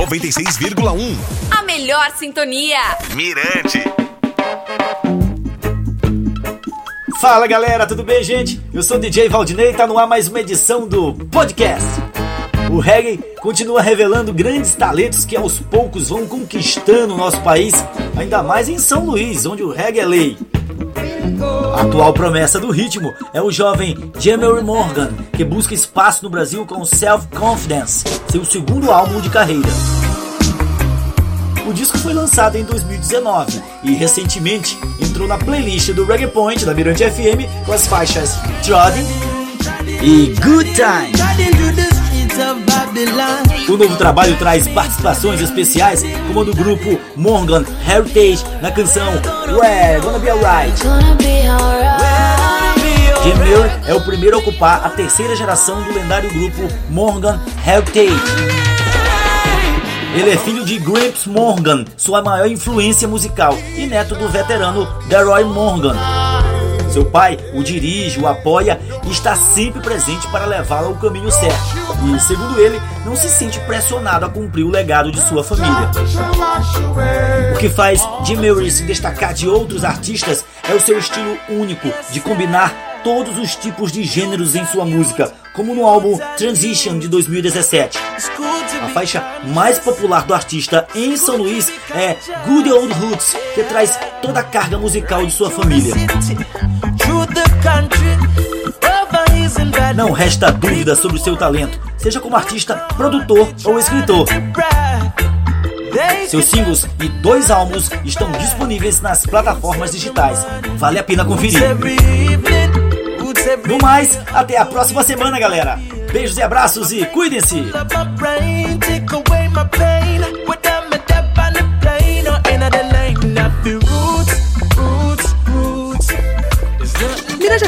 96,1. A melhor sintonia. Mirante. Fala galera, tudo bem, gente? Eu sou o DJ Valdinei e tá no ar mais uma edição do podcast. O reggae continua revelando grandes talentos que aos poucos vão conquistando o nosso país, ainda mais em São Luís, onde o reggae é lei. A atual promessa do ritmo é o jovem Jamery Morgan, que busca espaço no Brasil com Self Confidence, seu segundo álbum de carreira. O disco foi lançado em 2019 e recentemente entrou na playlist do Reggae Point da Mirante FM com as faixas Trodden e Good Time. O novo trabalho traz participações especiais, como a do grupo Morgan Heritage na canção We're Gonna Be Alright. Jim Muir é o primeiro a ocupar a terceira geração do lendário grupo Morgan Heritage. Ele é filho de Gramps Morgan, sua maior influência musical, e neto do veterano Deroy Morgan. Seu pai o dirige, o apoia e está sempre presente para levá-lo ao caminho certo. E, segundo ele, não se sente pressionado a cumprir o legado de sua família. O que faz Jim Murray se destacar de outros artistas é o seu estilo único de combinar todos os tipos de gêneros em sua música, como no álbum Transition de 2017. A faixa mais popular do artista em São Luís é Good Old Roots, que traz toda a carga musical de sua família. Não resta dúvida sobre o seu talento, seja como artista, produtor ou escritor. Seus singles e dois álbuns estão disponíveis nas plataformas digitais. Vale a pena conferir. No mais, até a próxima semana, galera. Beijos e abraços e cuidem-se.